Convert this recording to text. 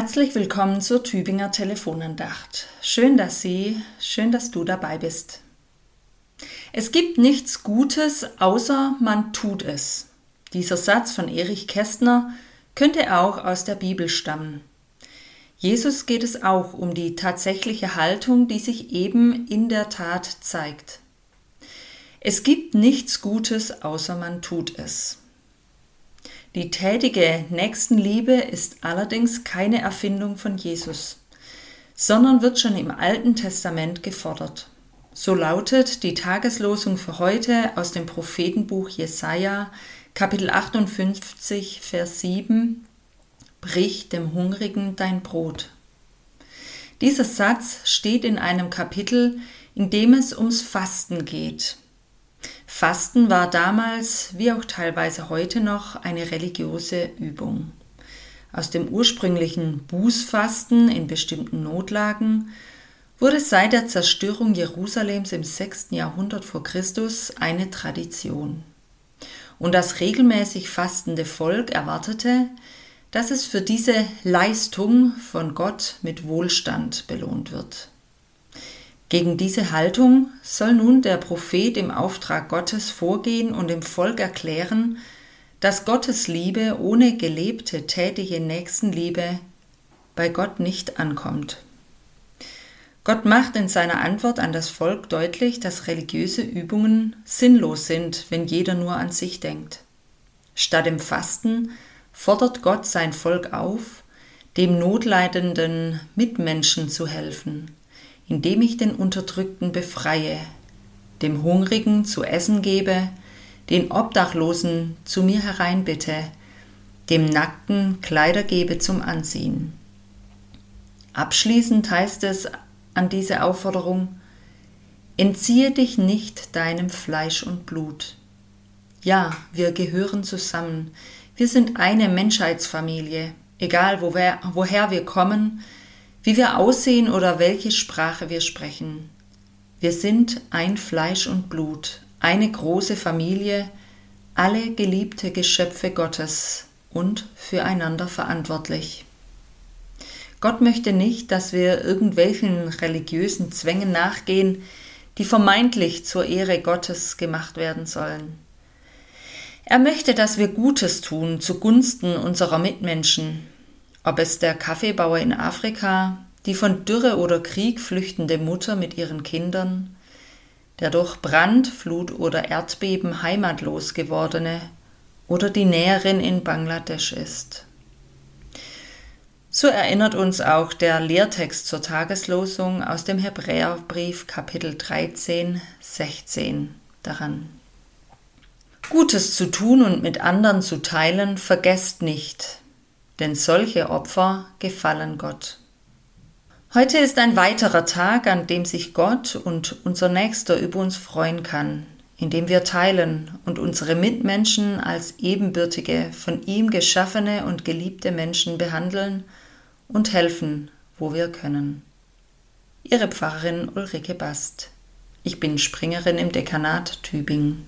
Herzlich willkommen zur Tübinger Telefonandacht. Schön, dass Sie, schön, dass du dabei bist. Es gibt nichts Gutes, außer man tut es. Dieser Satz von Erich Kästner könnte auch aus der Bibel stammen. Jesus geht es auch um die tatsächliche Haltung, die sich eben in der Tat zeigt. Es gibt nichts Gutes, außer man tut es. Die tätige Nächstenliebe ist allerdings keine Erfindung von Jesus, sondern wird schon im Alten Testament gefordert. So lautet die Tageslosung für heute aus dem Prophetenbuch Jesaja, Kapitel 58, Vers 7: Brich dem Hungrigen dein Brot. Dieser Satz steht in einem Kapitel, in dem es ums Fasten geht. Fasten war damals, wie auch teilweise heute noch, eine religiöse Übung. Aus dem ursprünglichen Bußfasten in bestimmten Notlagen wurde seit der Zerstörung Jerusalems im 6. Jahrhundert vor Christus eine Tradition. Und das regelmäßig fastende Volk erwartete, dass es für diese Leistung von Gott mit Wohlstand belohnt wird. Gegen diese Haltung soll nun der Prophet im Auftrag Gottes vorgehen und dem Volk erklären, dass Gottes Liebe ohne gelebte tätige Nächstenliebe bei Gott nicht ankommt. Gott macht in seiner Antwort an das Volk deutlich, dass religiöse Übungen sinnlos sind, wenn jeder nur an sich denkt. Statt im Fasten fordert Gott sein Volk auf, dem notleidenden Mitmenschen zu helfen, indem ich den Unterdrückten befreie, dem Hungrigen zu essen gebe, den Obdachlosen zu mir hereinbitte, dem Nackten Kleider gebe zum Anziehen. Abschließend heißt es an diese Aufforderung, Entziehe dich nicht deinem Fleisch und Blut. Ja, wir gehören zusammen, wir sind eine Menschheitsfamilie, egal woher, woher wir kommen, wie wir aussehen oder welche Sprache wir sprechen. Wir sind ein Fleisch und Blut, eine große Familie, alle geliebte Geschöpfe Gottes und füreinander verantwortlich. Gott möchte nicht, dass wir irgendwelchen religiösen Zwängen nachgehen, die vermeintlich zur Ehre Gottes gemacht werden sollen. Er möchte, dass wir Gutes tun zugunsten unserer Mitmenschen, ob es der Kaffeebauer in Afrika, die von Dürre oder Krieg flüchtende Mutter mit ihren Kindern, der durch Brand, Flut oder Erdbeben heimatlos gewordene oder die Näherin in Bangladesch ist. So erinnert uns auch der Lehrtext zur Tageslosung aus dem Hebräerbrief Kapitel 13, 16 daran. Gutes zu tun und mit anderen zu teilen, vergesst nicht, denn solche Opfer gefallen Gott. Heute ist ein weiterer Tag, an dem sich Gott und unser Nächster über uns freuen kann, indem wir teilen und unsere Mitmenschen als ebenbürtige, von ihm geschaffene und geliebte Menschen behandeln und helfen, wo wir können. Ihre Pfarrerin Ulrike Bast. Ich bin Springerin im Dekanat Tübingen.